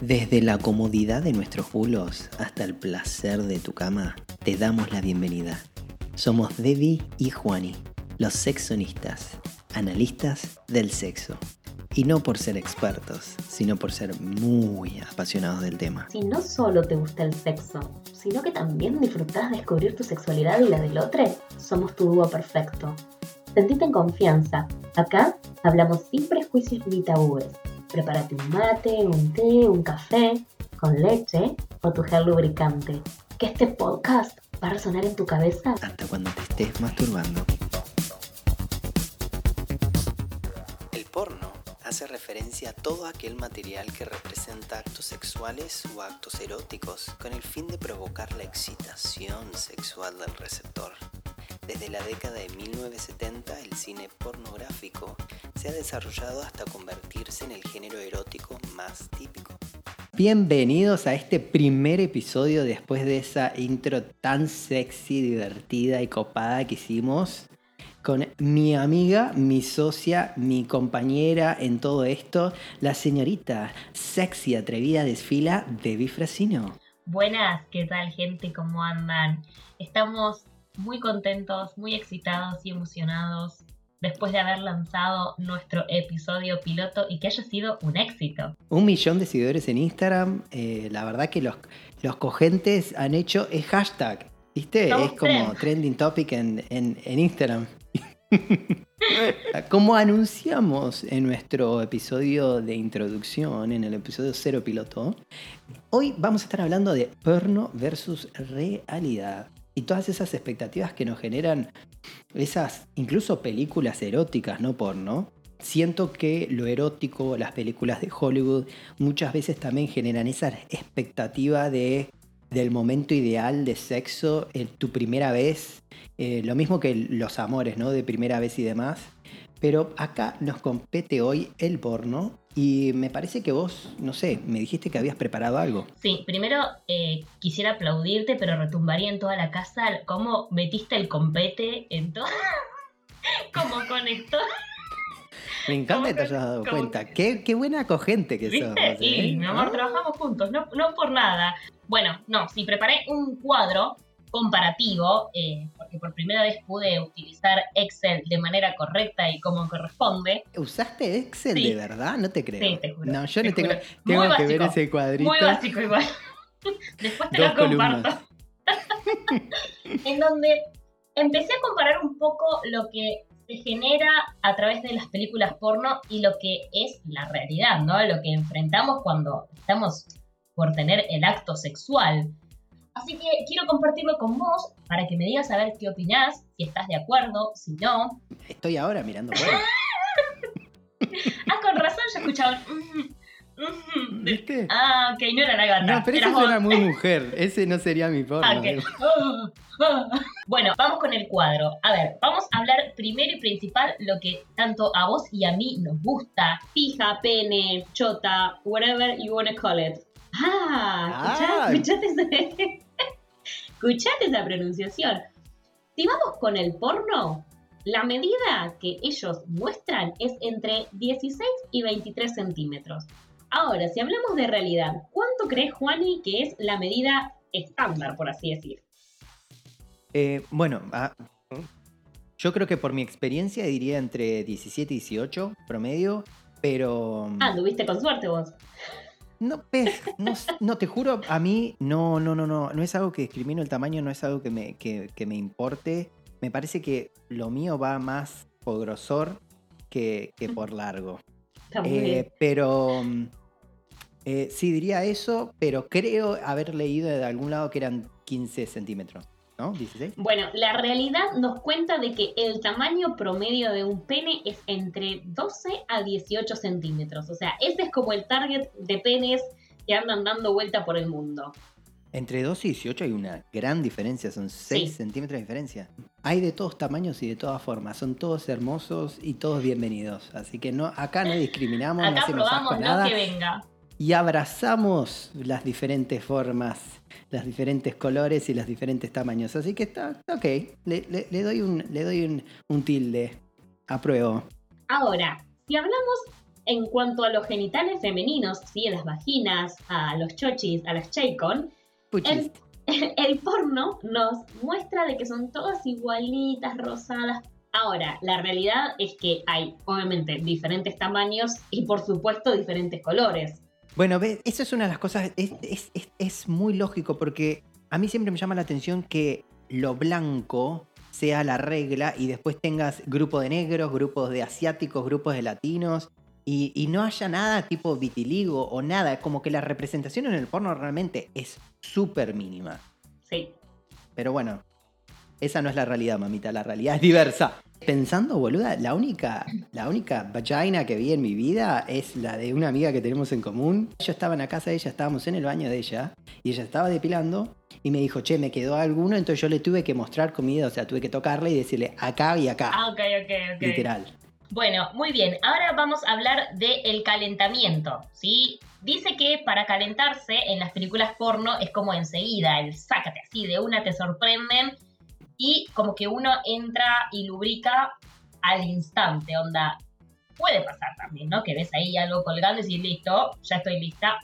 Desde la comodidad de nuestros bulos hasta el placer de tu cama, te damos la bienvenida. Somos Debbie y Juani, los sexonistas, analistas del sexo. Y no por ser expertos, sino por ser muy apasionados del tema. Si no solo te gusta el sexo, sino que también disfrutás descubrir tu sexualidad y la del otro, somos tu dúo perfecto. Sentite en confianza. Acá hablamos sin prejuicios ni tabúes. Prepárate un mate, un té, un café, con leche o tu gel lubricante. Que este podcast va a resonar en tu cabeza hasta cuando te estés masturbando. El porno hace referencia a todo aquel material que representa actos sexuales o actos eróticos con el fin de provocar la excitación sexual del receptor. Desde la década de 1970 el cine pornográfico se ha desarrollado hasta convertirse en el género erótico más típico. Bienvenidos a este primer episodio después de esa intro tan sexy, divertida y copada que hicimos con mi amiga, mi socia, mi compañera en todo esto, la señorita sexy, atrevida desfila de Frasino. Buenas, ¿qué tal gente? ¿Cómo andan? Estamos muy contentos, muy excitados y emocionados después de haber lanzado nuestro episodio piloto y que haya sido un éxito. Un millón de seguidores en Instagram. Eh, la verdad que los, los cogentes han hecho es hashtag. ¿Viste? es como trending topic en, en Instagram. Como anunciamos en nuestro episodio de introducción, en el episodio cero piloto, hoy vamos a estar hablando de porno versus realidad y todas esas expectativas que nos generan esas incluso películas eróticas, no porno. Siento que lo erótico, las películas de Hollywood, muchas veces también generan esa expectativa de, del momento ideal de sexo, en tu primera vez, eh, lo mismo que los amores, ¿no? De primera vez y demás. Pero acá nos compete hoy el porno y me parece que vos, no sé, me dijiste que habías preparado algo. Sí, primero eh, quisiera aplaudirte, pero retumbaría en toda la casa cómo metiste el compete en todo. como conectó. Me encanta que te hayas dado cuenta. Qué, qué, buena cogente que sos. Sí, ¿eh? mi amor, ah. trabajamos juntos, no, no por nada. Bueno, no, sí, preparé un cuadro comparativo, eh, porque por primera vez pude utilizar Excel de manera correcta y como corresponde. ¿Usaste Excel de verdad? No te creo. Sí, te juro. No, yo no tengo, tengo que ver ese cuadrito. Muy básico igual. Después te lo comparto. en donde empecé a comparar un poco lo que se genera a través de las películas porno y lo que es la realidad, ¿no? Lo que enfrentamos cuando estamos por tener el acto sexual. Así que quiero compartirlo con vos para que me digas a ver qué opinás, si estás de acuerdo, si no. Estoy ahora mirando ah, con razón, ya escuchaba. ¿Viste? Ah, ok, no era la gata. No, pero ese suena muy mujer. Ese no sería mi porno. Ah, bueno, vamos con el cuadro. A ver, vamos a hablar primero y principal lo que tanto a vos y a mí nos gusta. Pija, pene, chota, whatever you wanna call it. Ah, escuchaste, escuchaste esa pronunciación. Si vamos con el porno, la medida que ellos muestran es entre 16 y 23 centímetros. Ahora, si hablamos de realidad, ¿cuánto crees, Juani, que es la medida estándar, por así decir? Eh, bueno, ah, yo creo que por mi experiencia diría entre 17 y 18 promedio, pero... Ah, tuviste con suerte vos. No, pez, no, te juro, a mí no, no, no, no, no es algo que discrimino el tamaño, no es algo que me, que, me importe. Me parece que lo mío va más por grosor que, por largo. Eh, pero eh, sí diría eso, pero creo haber leído de algún lado que eran 15 centímetros. Bueno, la realidad nos cuenta de que el tamaño promedio de un pene es entre 12 a 18 centímetros. O sea, ese es como el target de penes que andan dando vuelta por el mundo. Entre 12 y 18 hay una gran diferencia, son 6 centímetros de diferencia. Hay de todos tamaños y de todas formas, son todos hermosos y todos bienvenidos. Así que no, acá no discriminamos, acá no hacemos probamos nada. que venga. Y abrazamos las diferentes formas los diferentes colores y los diferentes tamaños. Así que está, ok, le, doy, un, le doy un, tilde. Apruebo. Ahora, si hablamos en cuanto a los genitales femeninos, ¿sí? a las vaginas, a los chochis, a las cheicon, el, el porno nos muestra de que son todas igualitas, rosadas. Ahora, la realidad es que hay, obviamente, diferentes tamaños y, por supuesto, diferentes colores. Bueno, eso es una de las cosas, es, es, muy lógico porque a mí siempre me llama la atención que lo blanco sea la regla y después tengas grupos de negros, grupos de asiáticos, grupos de latinos y, y, no haya nada tipo vitiligo o nada, como que la representación en el porno realmente es súper mínima. Sí. Pero bueno, esa no es la realidad, mamita, la realidad es diversa. Pensando, boluda, la única, la única vagina que vi en mi vida es la de una amiga que tenemos en común. Yo estaba en la casa de ella, estábamos en el baño de ella, y ella estaba depilando, y me dijo, che, me quedó alguno, entonces yo le tuve que mostrar comida, o sea, tuve que tocarle y decirle acá y acá. Ah, ok, ok, ok. Literal. Bueno, muy bien. Ahora vamos a hablar del calentamiento, ¿sí? Dice que para calentarse en las películas porno es como enseguida, el sácate así, de una te sorprenden y como que uno entra y lubrica al instante, onda. Puede pasar también, ¿no? Que ves ahí algo colgando y dices, listo, ya estoy lista.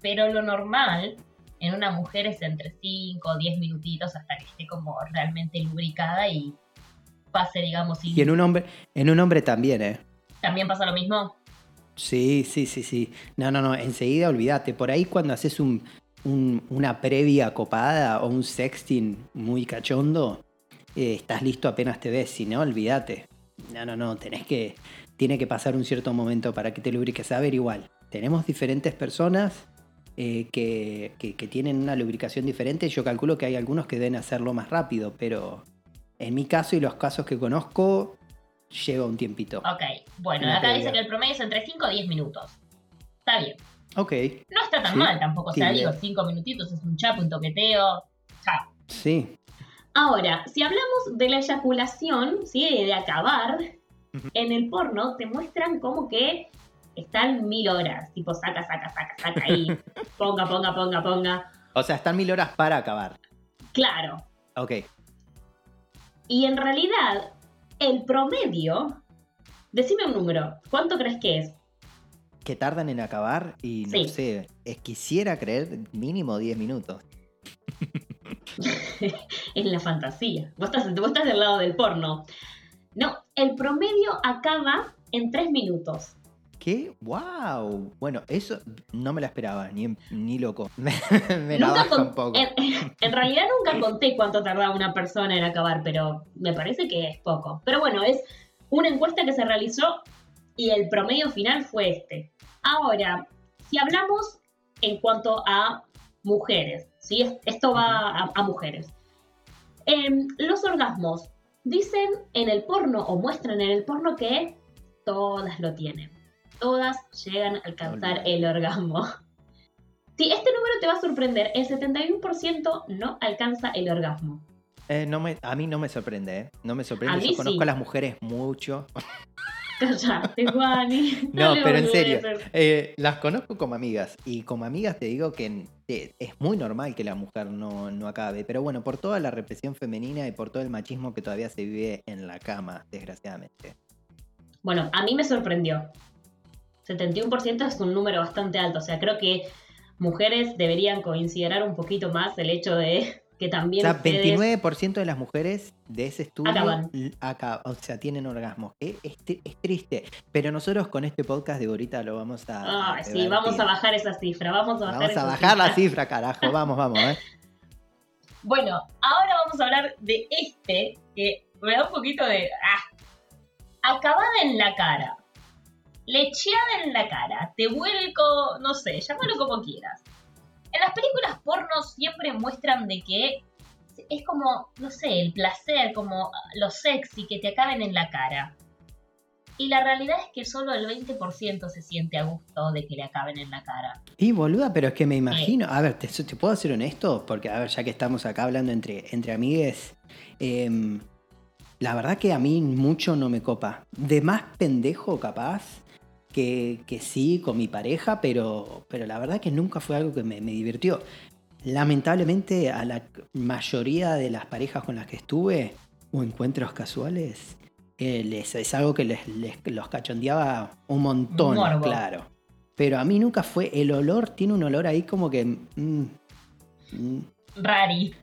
Pero lo normal en una mujer es entre 5 o 10 minutitos hasta que esté como realmente lubricada y pase, digamos. Y, y en un hombre, en un hombre también, ¿eh? ¿También pasa lo mismo? Sí, sí, sí, sí. No, no, no, enseguida olvídate. Por ahí cuando haces un, una previa copada o un sexting muy cachondo, eh, estás listo apenas te ves, si no, olvídate. No, no, no, tenés que, tiene que pasar un cierto momento para que te lubriques. A ver, igual, tenemos diferentes personas eh, que, que, tienen una lubricación diferente. Yo calculo que hay algunos que deben hacerlo más rápido, pero en mi caso y los casos que conozco, lleva un tiempito. Ok, bueno, acá dice que el promedio es entre 5 o 10 minutos. Está bien. Ok. No está tan mal tampoco. O sea, digo, cinco minutitos es un chap, un toqueteo. Chao. Sí. Ahora, si hablamos de la eyaculación, ¿sí? de acabar, en el porno te muestran como que están mil horas. Tipo, saca, saca, saca, saca ahí. ponga, ponga, ponga, ponga. O sea, están mil horas para acabar. Claro. Ok. Y en realidad, el promedio. Decime un número. ¿Cuánto crees que es? Que tardan en acabar y no sé, es, quisiera creer mínimo 10 minutos. es la fantasía. Vos estás, vos estás del lado del porno. No, el promedio acaba en 3 minutos. ¿Qué? ¡Wow! Bueno, eso no me la esperaba, ni, ni loco. me la un poco. En, en, realidad nunca conté cuánto tardaba una persona en acabar, pero me parece que es poco. Pero bueno, es una encuesta que se realizó y el promedio final fue este. Ahora, si hablamos en cuanto a mujeres, ¿sí? esto va a, mujeres. Em, los orgasmos, dicen en el porno o muestran en el porno que todas lo tienen. Todas llegan a alcanzar el orgasmo. Si este número te va a sorprender, el 71% no alcanza el orgasmo. Eh, no me, a mí no me sorprende, ¿eh? No me sorprende. Yo conozco a las mujeres mucho. No, pero en serio, eh, las conozco como amigas y como amigas te digo que es muy normal que la mujer no, no acabe, pero bueno, por toda la represión femenina y por todo el machismo que todavía se vive en la cama, desgraciadamente. Bueno, a mí me sorprendió. 71% es un número bastante alto, o sea, creo que mujeres deberían considerar un poquito más el hecho de que también. O sea, 29% de las mujeres de ese estudio o sea, tienen orgasmos. Es, triste. Pero nosotros con este podcast de ahorita lo vamos a. Ah, sí, vamos a bajar esa cifra. Vamos a bajar, vamos a bajar la cifra, carajo. Vamos, vamos, ¿eh? Bueno, ahora vamos a hablar de este que me da un poquito de. Ah, acabada en la cara. Lecheada en la cara. Te vuelco, no sé, llámalo como quieras. En las películas porno siempre muestran de que es como, no sé, el placer, como lo sexy que te acaben en la cara. Y la realidad es que solo el 20% se siente a gusto de que le acaben en la cara. Y boluda, pero es que me imagino. A ver, ¿te, puedo hacer honesto? Porque, a ver, ya que estamos acá hablando entre, entre amigues. Em, la verdad que a mí mucho no me copa. De más pendejo, capaz que, sí con mi pareja, pero, pero la verdad que nunca fue algo que me, divirtió. Lamentablemente a la mayoría de las parejas con las que estuve o encuentros casuales, eh, les, es algo que les, les- los cachondeaba un montón, Morbo. claro. Pero a mí nunca fue, el olor, tiene un olor ahí como que... mm, mm, Rari.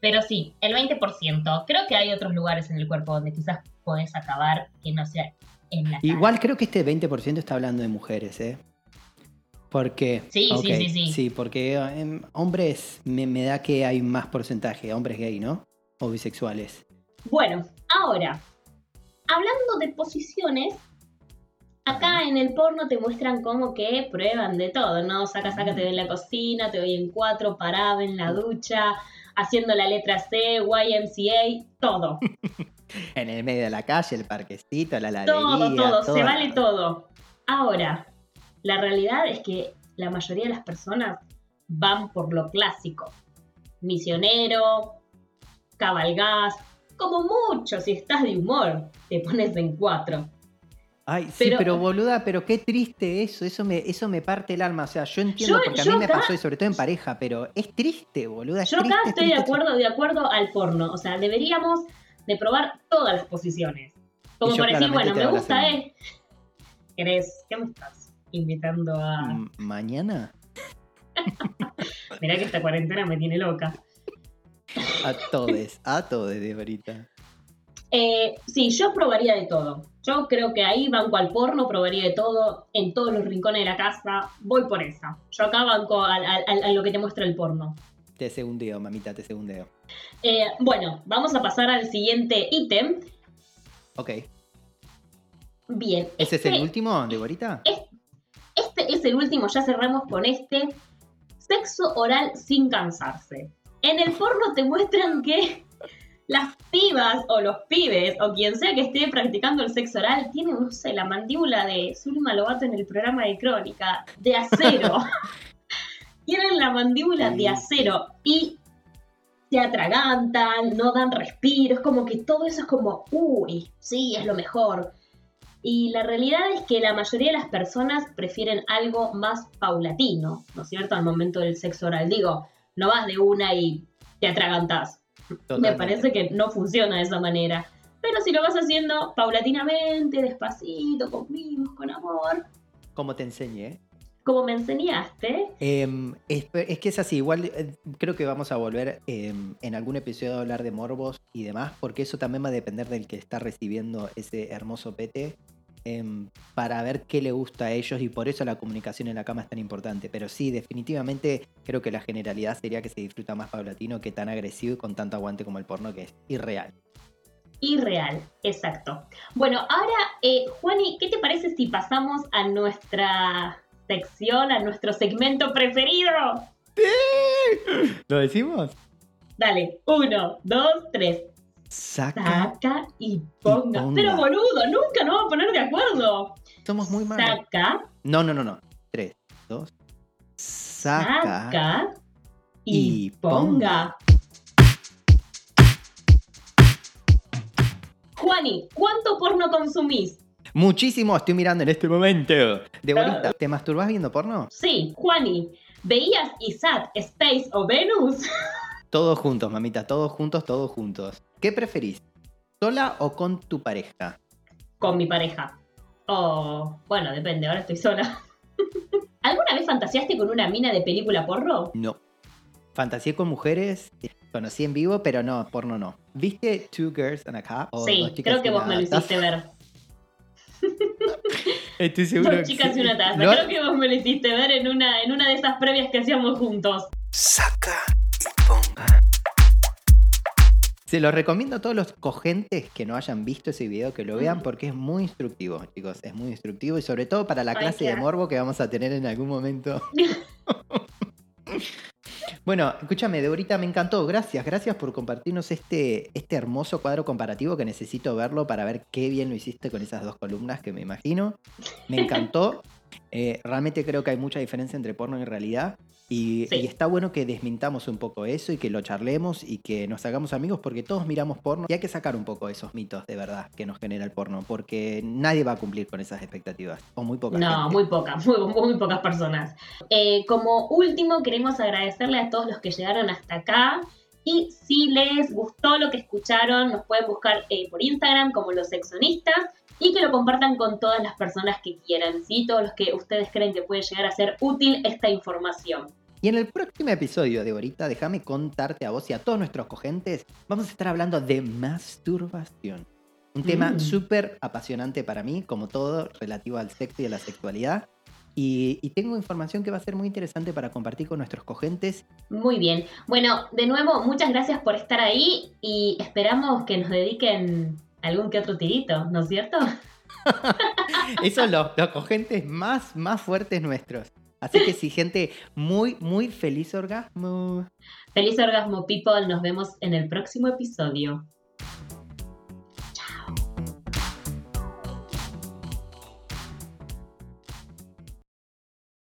Pero sí, el 20%. Creo que hay otros lugares en el cuerpo donde quizás podés acabar que no sea en la cara. Igual creo que este 20% está hablando de mujeres, ¿eh? Porque... Sí, sí, sí, sí. Sí, porque em, hombres me, me da que hay más porcentaje, hombres gay, ¿no? O bisexuales. Bueno, ahora, hablando de posiciones, acá en el porno te muestran como que prueban de todo, ¿no? Saca, saca, te doy en la cocina, te doy en cuatro, parado en la ducha, haciendo la letra C, YMCA, todo. En el medio de la calle, el parquecito, la heladería. Todo, todo, se vale todo. Ahora, la realidad es que la mayoría de las personas van por lo clásico. Misionero, cabalgás, como mucho, si estás de humor, te pones en cuatro. Ay, sí, Pero- pero, boluda, pero qué triste eso, eso me, eso me parte el alma. O sea, yo entiendo Yo- porque a mí me acá- pasó y sobre todo en pareja, pero es triste, boluda. es Yo acá triste, estoy de acuerdo, de acuerdo al porno. O sea, deberíamos de probar todas las posiciones. Como para decir, bueno, me gusta. ¿eh? ¿Querés? ¿Qué me estás invitando a...? ¿Mañana? Mirá que esta cuarentena me tiene loca. A todes, a todes de ahorita. Eh, sí, yo probaría de todo. Yo creo que ahí banco al porno, probaría de todo, en todos los rincones de la casa. Voy por esa. Yo acá banco a, lo que te muestra el porno. Te segundeo, mamita, te segundeo. Eh, bueno, vamos a pasar al siguiente ítem. Ok. Bien. ¿Ese es este- el último de ahorita? Este es el último, ya cerramos con este. Sexo oral sin cansarse. En el porno te muestran que las pibas o los pibes o quien sea que esté practicando el sexo oral tienen, no sé, la mandíbula de Zulma Lobato en el programa de Crónica, de acero. tienen la mandíbula de acero y se atragantan, no dan respiros, como que todo eso es como, uy, sí, es lo mejor. Y la realidad es que la mayoría de las personas prefieren algo más paulatino, ¿no es cierto? Al momento del sexo oral. Digo, no vas de una y te atragantás. Me parece que no funciona de esa manera. Pero si lo vas haciendo paulatinamente, despacito, con mimos, con amor, Como te enseñé. Como me enseñaste, Em, es, es que es así, igual eh, creo que vamos a volver em, en algún episodio a hablar de morbos y demás, porque eso también va a depender del que está recibiendo ese hermoso pete, em, para ver qué le gusta a ellos y por eso la comunicación en la cama es tan importante. Pero sí, definitivamente creo que la generalidad sería que se disfruta más paulatino que tan agresivo y con tanto aguante como el porno, que es irreal. irreal, exacto. Bueno, ahora, eh, Juani, ¿qué te parece si pasamos a nuestra sección, a nuestro segmento preferido? ¿Lo decimos? Dale, uno, dos, tres. Saca. Saca y ponga. ponga. Pero boludo, nunca nos vamos a poner de acuerdo. Somos muy malos. Saca, No, no, no, no. Tres, dos. Saca. saca y, y ponga. Juani, ¿cuánto porno consumís? Muchísimo estoy mirando en este momento. De bonita. ¿Te masturbás viendo porno? Sí, Juani, ¿veías ISAT, Space o Venus? Todos juntos, mamita. Todos juntos, todos juntos. ¿Qué preferís? ¿Sola o con tu pareja? Con mi pareja. Oh, bueno, depende, ahora estoy sola. ¿Alguna vez fantaseaste con una mina de película porno? No. Fantaseé con mujeres. Conocí en vivo, pero no, porno no. ¿Viste Two Girls and a Cup? O sí, creo que vos me lo hiciste ver. Estoy seguro Dos chicas y una taza. ¿No? Creo que vos me lo hiciste ver en una, en una de esas previas que hacíamos juntos. Saca y ponga. Se lo recomiendo a todos los cogentes que no hayan visto ese video que lo vean Mm. porque es muy instructivo, chicos. Es muy instructivo y sobre todo para la Ay, clase de morbo que vamos a tener en algún momento. bueno, escúchame, Deborita, me encantó. Gracias, gracias por compartirnos este, este hermoso cuadro comparativo que necesito verlo para ver qué bien lo hiciste con esas dos columnas que me imagino. Me encantó. Eh, realmente creo que hay mucha diferencia entre porno y realidad. Y, Sí. y está bueno que desmintamos un poco eso y que lo charlemos y que nos hagamos amigos porque todos miramos porno y hay que sacar un poco esos mitos de verdad que nos genera el porno porque nadie va a cumplir con esas expectativas o muy poca No, gente. muy pocas, muy, muy pocas personas. Eh, como último, queremos agradecerle a todos los que llegaron hasta acá Y si les gustó lo que escucharon, nos pueden buscar eh, por Instagram como los sexonistas y que lo compartan con todas las personas que quieran, ¿sí? Todos los que ustedes creen que puede llegar a ser útil esta información. Y en el próximo episodio de ahorita, déjame contarte a vos y a todos nuestros cogentes, vamos a estar hablando de masturbación. Un tema Mm. súper apasionante para mí, como todo relativo al sexo y a la sexualidad. Y, y tengo información que va a ser muy interesante para compartir con nuestros cogentes. Muy bien. Bueno, de nuevo, muchas gracias por estar ahí y esperamos que nos dediquen algún que otro tirito, ¿no es cierto? Esos son los, los cogentes más, más fuertes nuestros. Así que sí, gente, muy, muy feliz orgasmo. Feliz orgasmo, people. Nos vemos en el próximo episodio.